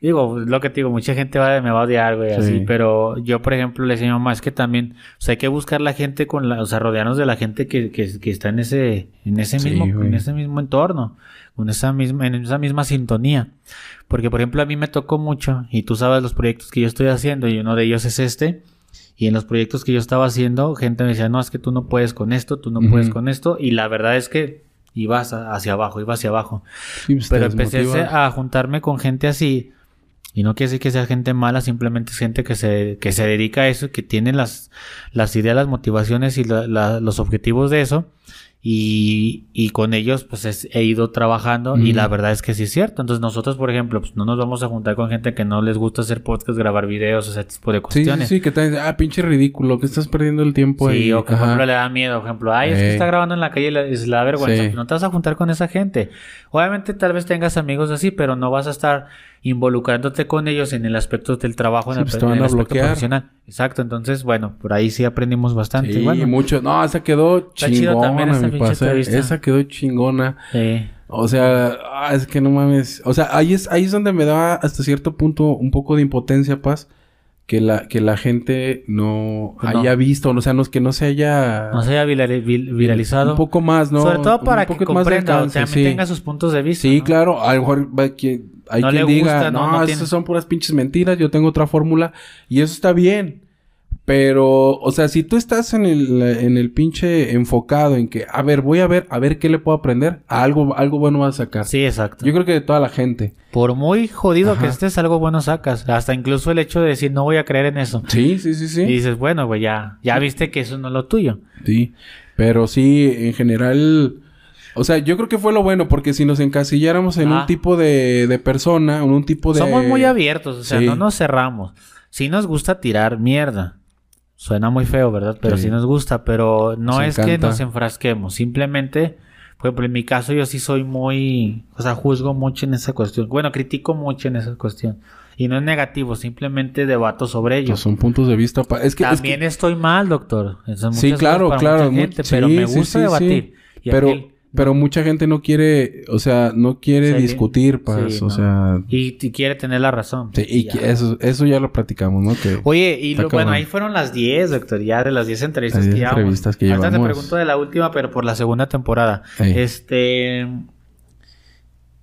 digo, lo que te digo, mucha gente va, me va a odiar, güey, Sí. así, pero yo, por ejemplo, le decía a mi mamá, es que también, o sea, hay que buscar la gente con la, o sea, rodearnos de la gente que, que, que está en ese, en ese mismo, en ese mismo entorno, con esa misma, en esa misma sintonía. Porque, por ejemplo, a mí me tocó mucho, y tú sabes los proyectos que yo estoy haciendo, y uno de ellos es este, y en los proyectos que yo estaba haciendo, gente me decía, no, es que tú no puedes con esto, tú no puedes con esto, y la verdad es que ibas hacia abajo, iba hacia abajo. Pues, Pero empecé desmotiva. a juntarme con gente así. Y no quiere decir que sea gente mala, simplemente es gente que se, que se dedica a eso, que tiene las, las ideas, las motivaciones y la- la- los objetivos de eso. Y, y con ellos pues es- he ido trabajando y la verdad es que sí es cierto. Entonces nosotros, por ejemplo, pues no nos vamos a juntar con gente que no les gusta hacer podcast, grabar videos, o ese tipo de Sí, sí, cuestiones. sí, que te ah, pinche ridículo, que estás perdiendo el tiempo Sí, ahí. o que por ejemplo le da miedo, por ejemplo, ay, es que está grabando en la calle y es la vergüenza. Sí. Pues no te vas a juntar con esa gente. Obviamente tal vez tengas amigos así, pero no vas a estar involucrándote con ellos en el aspecto del trabajo, Sí, en el, pues en el aspecto bloquear. profesional. Exacto, entonces, bueno, por ahí sí aprendimos bastante. Sí, bueno, mucho. No, esa quedó Está chido también esa quedó chingona. sí. O sea, ah, es que no mames. O sea, ahí es, ahí es donde me da hasta cierto punto un poco de impotencia, paz. Que la, que la gente no Pues no. haya visto, o sea, no, que no se haya... no se haya virali- viralizado. Un poco más, ¿no? Sobre todo para que comprenda, o alcance, sea, sí. tenga sus puntos de vista. Sí, ¿no? claro. A lo mejor va quien- hay No quien le diga, gusta, no, esas tiene". son puras pinches mentiras, yo tengo otra fórmula. Y eso está bien. Pero, o sea, si tú estás en el, en el pinche enfocado en que, a ver, voy a ver, a ver qué le puedo aprender, algo, algo bueno vas a sacar. Sí, exacto. Yo creo que de toda la gente. Por muy jodido que estés, algo bueno sacas. Hasta incluso el hecho de decir, no voy a creer en eso. Sí, sí, sí, sí. Y dices, bueno, güey, ya, ya viste que eso no es lo tuyo. Sí. Pero sí, en general. O sea, yo creo que fue lo bueno, porque si nos encasilláramos en Ah. un tipo de, de persona, en un tipo de. Somos muy abiertos, o sea, Sí. no nos cerramos. Sí nos gusta tirar mierda. Suena muy feo, ¿verdad? Pero sí, Sí. nos gusta, pero no Nos es que nos enfrasquemos. Simplemente, por ejemplo, en mi caso yo sí soy muy, o sea, juzgo mucho en esa cuestión. Bueno, critico mucho en esa cuestión. Y no es negativo, simplemente debato sobre ello. Pues son puntos de vista. pa- Es que. es que- También estoy mal, doctor. Eso Sí, claro, claro. gente, sí, pero me sí, gusta sí, debatir. Y Pero, aquel- pero mucha gente no quiere, o sea, no quiere discutir, pues, sí, o no. sea. y, y quiere tener la razón. sí, y Ya. eso, eso ya lo platicamos, ¿no? Que Oye, y lo- bueno, ahí fueron las 10, doctor, ya de las 10 entrevistas Las que 10 llevamos. entrevistas que Ahorita te llevamos. pregunto de la última, pero por la segunda temporada. Este...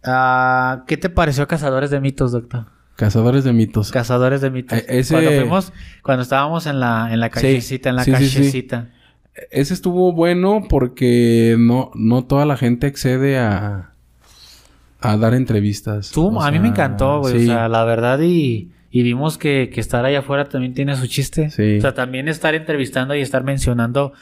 ah, ¿Qué te pareció Cazadores de Mitos, doctor? Cazadores de mitos. Cazadores de mitos. Eh, ese- Cuando fuimos, cuando estábamos en la, en la callecita, en la sí, sí, sí. Ese estuvo bueno porque no, no toda la gente accede a, a dar entrevistas. Tú, a mí me encantó, güey. sí. O sea, la verdad, y, y vimos que, que estar allá afuera también tiene su chiste. Sí. O sea, también estar entrevistando y estar mencionando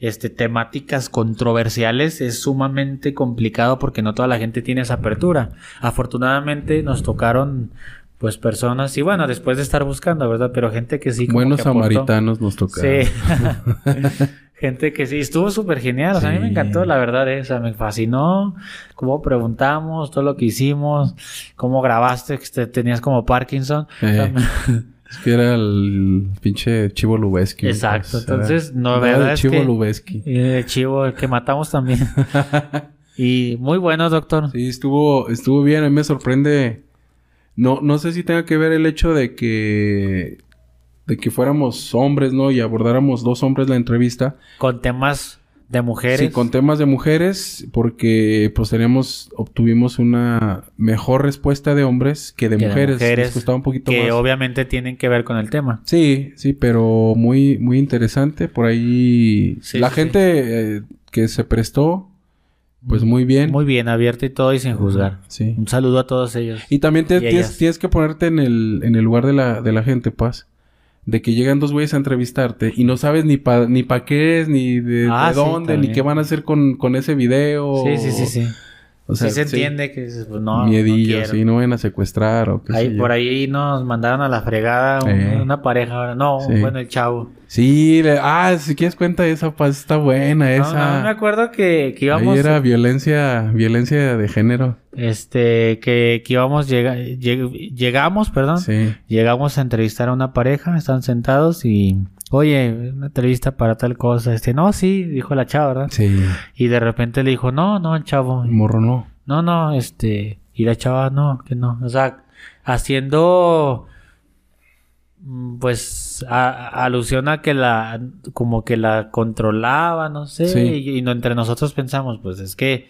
este temáticas controversiales es sumamente complicado porque no toda la gente tiene esa apertura. Afortunadamente nos tocaron pues personas y bueno, después de estar buscando, ¿verdad? Pero gente que sí como Buenos que samaritanos nos tocaron. Sí. Gente que sí, estuvo súper genial. O sea, a mí me encantó, la verdad, eh. O sea, me fascinó cómo preguntamos, todo lo que hicimos, cómo grabaste, que te- tenías como Parkinson. O sea, Eh, Es que era el pinche Chivo Lubeski. Exacto, era- entonces, no, era verdad el es Chivo que- Lubeski. el chivo el que matamos también. y muy bueno, doctor. Sí, estuvo, estuvo bien. A mí me sorprende. No, no sé si tenga que ver el hecho de que de que fuéramos hombres, ¿no? Y abordáramos dos hombres la entrevista. Con temas de mujeres. Sí, con temas de mujeres, porque pues teníamos, obtuvimos una mejor respuesta de hombres que de que de mujeres. Les un poquito que más. obviamente tienen que ver con el tema. Sí, sí, pero muy, muy interesante. Por ahí Sí, la sí, gente eh, que se prestó, pues muy bien. Muy bien, abierto y todo y sin juzgar. Sí. Un saludo a todos ellos. Y también te- Y tienes, tienes que ponerte en el, en el lugar de la, de la gente, Paz. De que llegan dos güeyes a entrevistarte y no sabes ni pa, ni pa qué es, ni de, Ah, de sí, dónde, ni qué van a hacer con, con ese video. Sí, sí, sí, sí. O sea, sí se sí. entiende que dices, pues no, Miedillo, no sí, no vayan a secuestrar o qué Ahí, sé yo. por ahí nos mandaron a la fregada un- Eh. una pareja. No, Sí. bueno, el chavo. Sí, le- ah, si quieres cuenta esa, Paz, está buena No, esa. no, me acuerdo que, que íbamos... Ahí era violencia, violencia de género. Este, que, que íbamos... Llega, lleg- llegamos, perdón. Sí. Llegamos a entrevistar a una pareja. Están sentados y... Oye, una entrevista para tal cosa. Este, no, sí, dijo la chava, ¿verdad? Sí. Y de repente le dijo, no, no, el chavo. El morro no. No, no, este. Y la chava, no, que no. O sea, haciendo. mm, Pues a- alusión a que la. Como que la controlaba, no sé. Sí. Y, y entre nosotros pensamos, pues es que.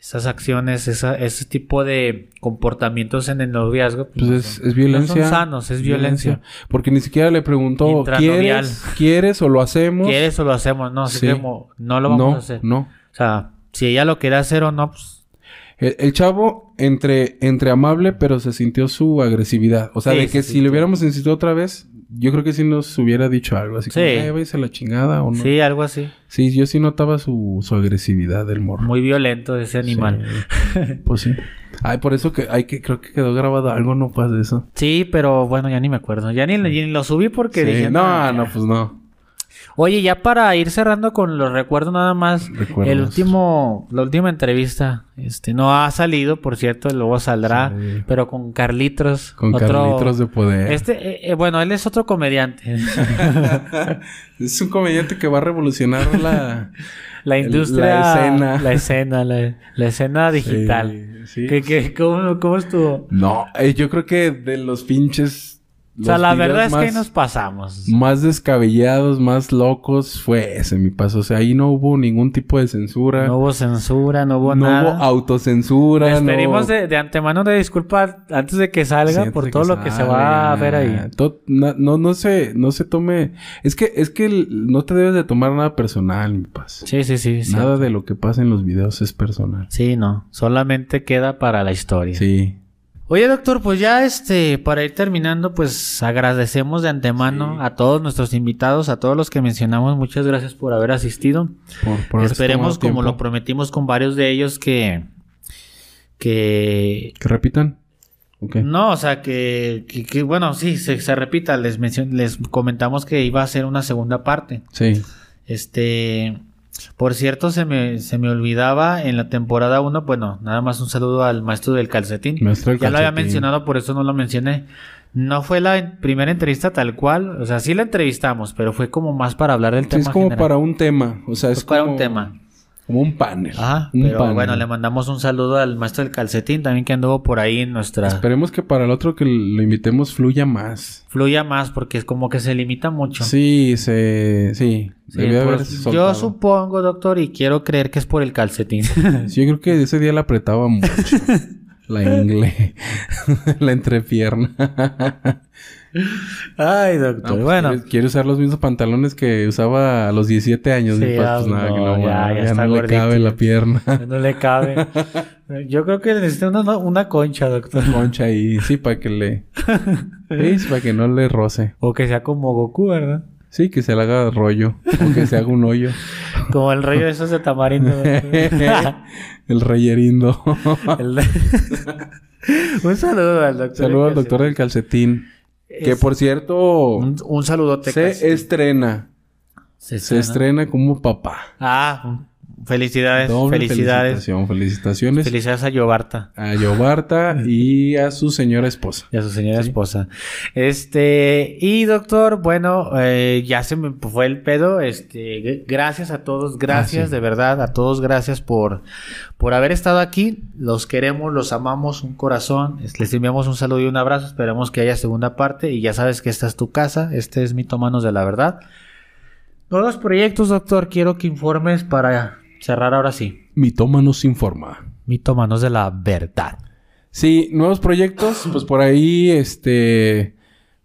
Esas acciones, esa, ese tipo de comportamientos en el noviazgo. pues, Pues no es, son- es violencia. No son sanos, es violencia. Porque ni siquiera le preguntó. ¿quieres, ¿quieres o lo hacemos? ¿Quieres o lo hacemos? No, Sí. como, no lo vamos no, a hacer. no. O sea, si ella lo quiere hacer o no, pues. El, el chavo, entre, entre amable, pero se sintió su agresividad. O sea, Sí, de que sí, si le hubiéramos insistido otra vez, yo creo que sí nos hubiera dicho algo. Así como, Sí. váyase a la chingada o no. Sí, algo así. Sí, yo sí notaba su, su agresividad del morro. Muy violento ese animal. Sí. pues sí. Ay, por eso que, ay, que creo que quedó grabado algo, no pasa de eso. Sí, pero bueno, ya ni me acuerdo. Ya ni, ni lo subí porque Sí, dije. no, ya". no, pues no. Oye, ya para ir cerrando con los recuerdos nada más. Recuerdos. El último, la última entrevista, este, no ha salido, por cierto, luego saldrá, Sí. pero con Carlitos. Con otro- Carlitos de poder. Este, eh, eh, bueno, él es otro comediante. Es un comediante que va a revolucionar la... la industria. la escena. La escena, la, la escena digital. Sí, sí. ¿Qué, qué, cómo, ¿Cómo estuvo? No, eh, yo creo que de los pinches... O sea, la verdad es que más- nos pasamos. Más descabellados, más locos, fue ese mi paso. O sea, ahí no hubo ningún tipo de censura. No hubo censura, no hubo no nada. hubo autocensura. Les no- pedimos de, de antemano de disculpa antes de que salga Sí, por todo lo que se va a ver ahí. no, no se, no se tome. Es que, es que el- no te debes de tomar nada personal, mi paz. Sí, sí, sí. Sí, Nada de lo que pasa en los videos es personal. Sí, no. Solamente queda para la historia. Sí. Oye, doctor, pues ya este, para ir terminando, pues agradecemos de antemano a todos nuestros invitados, a todos los que mencionamos. Muchas gracias por haber asistido. Por, por Esperemos, como lo prometimos con varios de ellos, que. que Que repitan. Ok. No, o sea, que, que, que, bueno, sí, se, se repita. Les, les comentamos que iba a ser una segunda parte. Sí. Este, por cierto, se me, se me olvidaba en la temporada 1, bueno, nada más un saludo al maestro del calcetín. Maestro del ya lo había mencionado, por eso no lo mencioné. No fue la primera entrevista tal cual, o sea, sí la entrevistamos, pero fue como más para hablar del Sí, tema es como general. para un tema. O sea, es para como, un tema. Como un panel. Ajá, un pero panel. bueno, le mandamos un saludo al maestro del calcetín también que anduvo por ahí en nuestra... Esperemos que para el otro que lo invitemos fluya más. Fluya más porque es como que se limita mucho. Sí, se... Sí. Haberse yo supongo, doctor, y quiero creer que es por el calcetín. Sí, yo creo que ese día la apretaba mucho. La ingle. la entrepierna. Ay, No, doctor. pues, bueno, quiere, quiere usar los mismos pantalones que usaba a los 17 años. Sí, pa, ya, pues nada, no, que no, ya, ya, ya no le cabe la pierna. no le cabe. Yo creo que necesita una, una concha, doctor. Concha ahí, sí, para que le... Sí, para que no le roce. O que sea como Goku, ¿verdad? Sí, que se le haga rollo. O que se haga un hoyo. Como el rollo de esos de tamarindo. El reyerindo. El de- un saludo al doctor. Saludo al doctor del calcetín. Que Es- por cierto, Un, un saludote. casi. se estrena. Se Se estrena como papá. Ah, felicidades. Doble felicidades. felicitación. Felicitaciones Felicidades a Yobarta a Yobarta y a su señora esposa. y a su señora esposa. Este, y doctor, bueno, eh, ya se me fue el pedo. Este, gracias a todos, gracias Ah, sí. de verdad, a todos, gracias por, por haber estado aquí. Los queremos, los amamos, un corazón. Es- Les enviamos un saludo y un abrazo. Esperemos que haya segunda parte. Y ya sabes que esta es tu casa. Este es Mito Manos de la Verdad. Nuevos proyectos, doctor. Quiero que informes para cerrar ahora sí. Mitómanos informa. Mito Manos de la Verdad. Sí, nuevos proyectos, pues por ahí, este,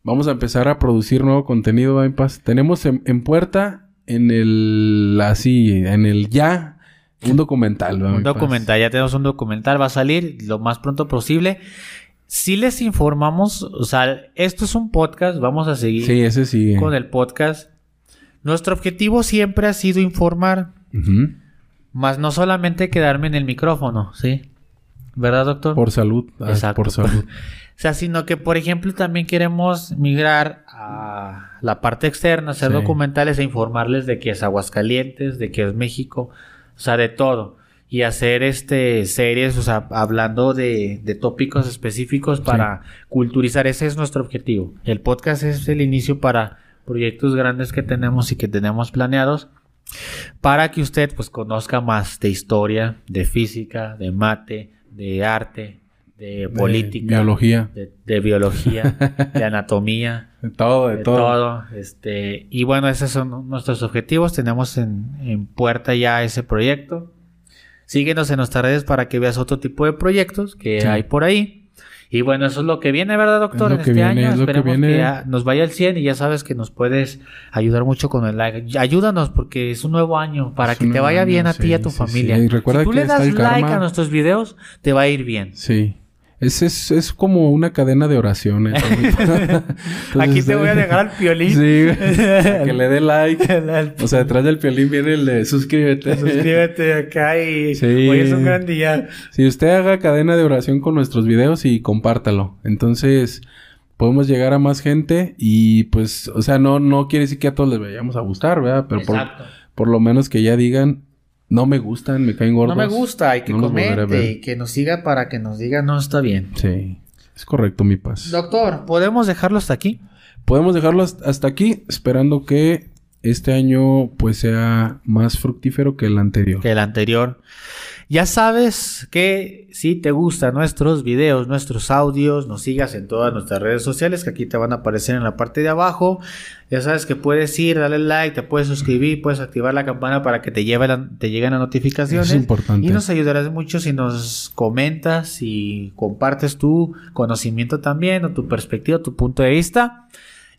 vamos a empezar a producir nuevo contenido, ¿va, en paz? Tenemos en, en puerta, en el, así, en el ya, un documental, ¿va, mi Un paz? documental, ya tenemos un documental, va a salir lo más pronto posible. Si les informamos, o sea, esto es un podcast, vamos a seguir Sí, ese sí. con el podcast. Nuestro objetivo siempre ha sido informar, Ujú. Más no solamente quedarme en el micrófono, ¿sí? ¿Verdad, doctor? Por salud. ah, Exacto. Por salud. O sea, sino que, por ejemplo, también queremos migrar a la parte externa, hacer Sí. documentales e informarles de que es Aguascalientes, de que es México, o sea, de todo. Y hacer este series, o sea, hablando de, de tópicos específicos para culturizar. Ese es nuestro objetivo. El podcast es el inicio para proyectos grandes que tenemos y que tenemos planeados para que usted pues conozca más de historia, de física, de mate, de arte, de política, biología. de, de biología, de anatomía, De todo, de, de todo. todo. Este, y bueno, esos son nuestros objetivos. Tenemos en, en puerta ya ese proyecto. Síguenos en nuestras redes para que veas otro tipo de proyectos que Sí. hay por ahí. Y bueno, eso es lo que viene, ¿verdad, doctor? en este viene, año es esperemos que, viene. nos vaya al 100 y ya sabes que nos puedes ayudar mucho con el like. Ayúdanos porque es un nuevo año para Es que te vaya año, bien a ti y a tu sí, familia. sí. Y recuerda si tú que le das like karma. a nuestros videos, te va a ir bien. Sí. Es, es, es como una cadena de oraciones. Entonces, Aquí te voy a dejar al piolín. Sí, que le dé like. O sea, detrás del piolín viene el de suscríbete. Suscríbete acá y Sí. hoy es un gran día. Si usted haga cadena de oración con nuestros videos y compártalo. Entonces, podemos llegar a más gente y pues, o sea, no, no quiere decir que a todos les vayamos a gustar, ¿verdad? Pero por, Exacto. por lo menos que ya digan, no me gustan, me caen gordos. No me gusta y que No comente y que nos siga para que nos diga no está bien. Sí, es correcto, mi paz. Doctor, ¿podemos dejarlo hasta aquí? Podemos dejarlo hasta hasta aquí, esperando que este año pues sea más fructífero que el anterior. Que el anterior. Ya sabes que si te gustan nuestros videos, nuestros audios, nos sigas en todas nuestras redes sociales que aquí te van a aparecer en la parte de abajo. Ya sabes que puedes ir, darle like, te puedes suscribir, puedes activar la campana para que te, lleve la- te lleguen las notificaciones. Es importante. Y nos ayudarás mucho si nos comentas y compartes tu conocimiento también o tu perspectiva, tu punto de vista.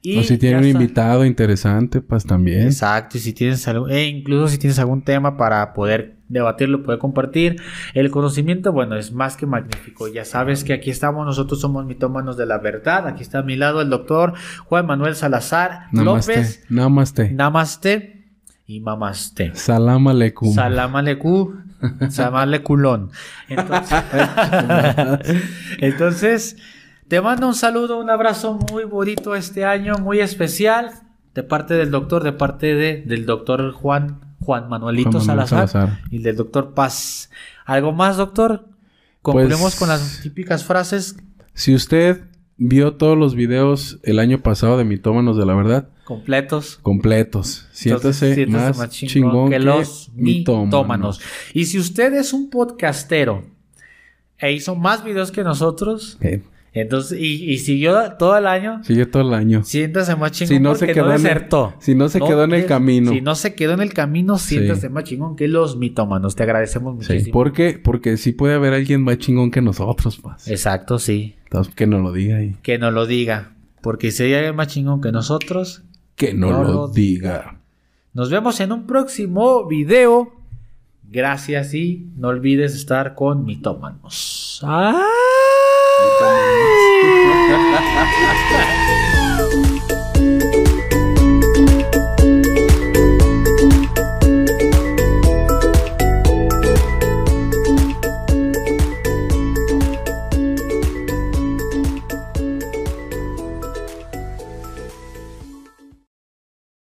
Y o si tiene ya un invitado interesante, pues también. Exacto, y si tienes algo, e incluso si tienes algún tema para poder debatirlo, poder compartir, el conocimiento, bueno, es más que magnífico. Ya sabes que aquí estamos, nosotros somos mitómanos de la verdad. Aquí está a mi lado el doctor Juan Manuel Salazar Namaste. López. Namaste. Namaste y mamaste. Salam aleikum. Salam aleikum, salam aleikulón. Entonces, entonces, te mando un saludo, un abrazo muy bonito este año, muy especial, de parte del doctor, de parte de, del doctor Juan, Juan Manuelito Juan Manuel Salazar, Salazar. y del doctor Paz. ¿Algo más, doctor? Concluimos Pues- con las típicas frases Si usted vio todos los videos el año pasado de Mitómanos de la Verdad, completos. completos, siéntase Entonces, siéntese más, chingón, que, los mitómanos. mitómanos. Y si usted es un podcastero e hizo más videos que nosotros, Eh, Entonces, y, y siguió todo el año. Sigue todo el año. Siéntase más chingón Si no se porque quedó no en si no se quedó en el camino. Si no se quedó en el camino, Sí. siéntase más chingón que los mitómanos. Te agradecemos Sí, muchísimo. ¿por qué? Porque sí puede haber alguien más chingón que nosotros, pues. Exacto, sí. Entonces, que nos lo diga ahí. Que nos lo diga. Porque si hay alguien más chingón que nosotros, Que no, No lo, lo diga. nos vemos en un próximo video. Gracias y no olvides estar con mitómanos. ¡Ah! Ahí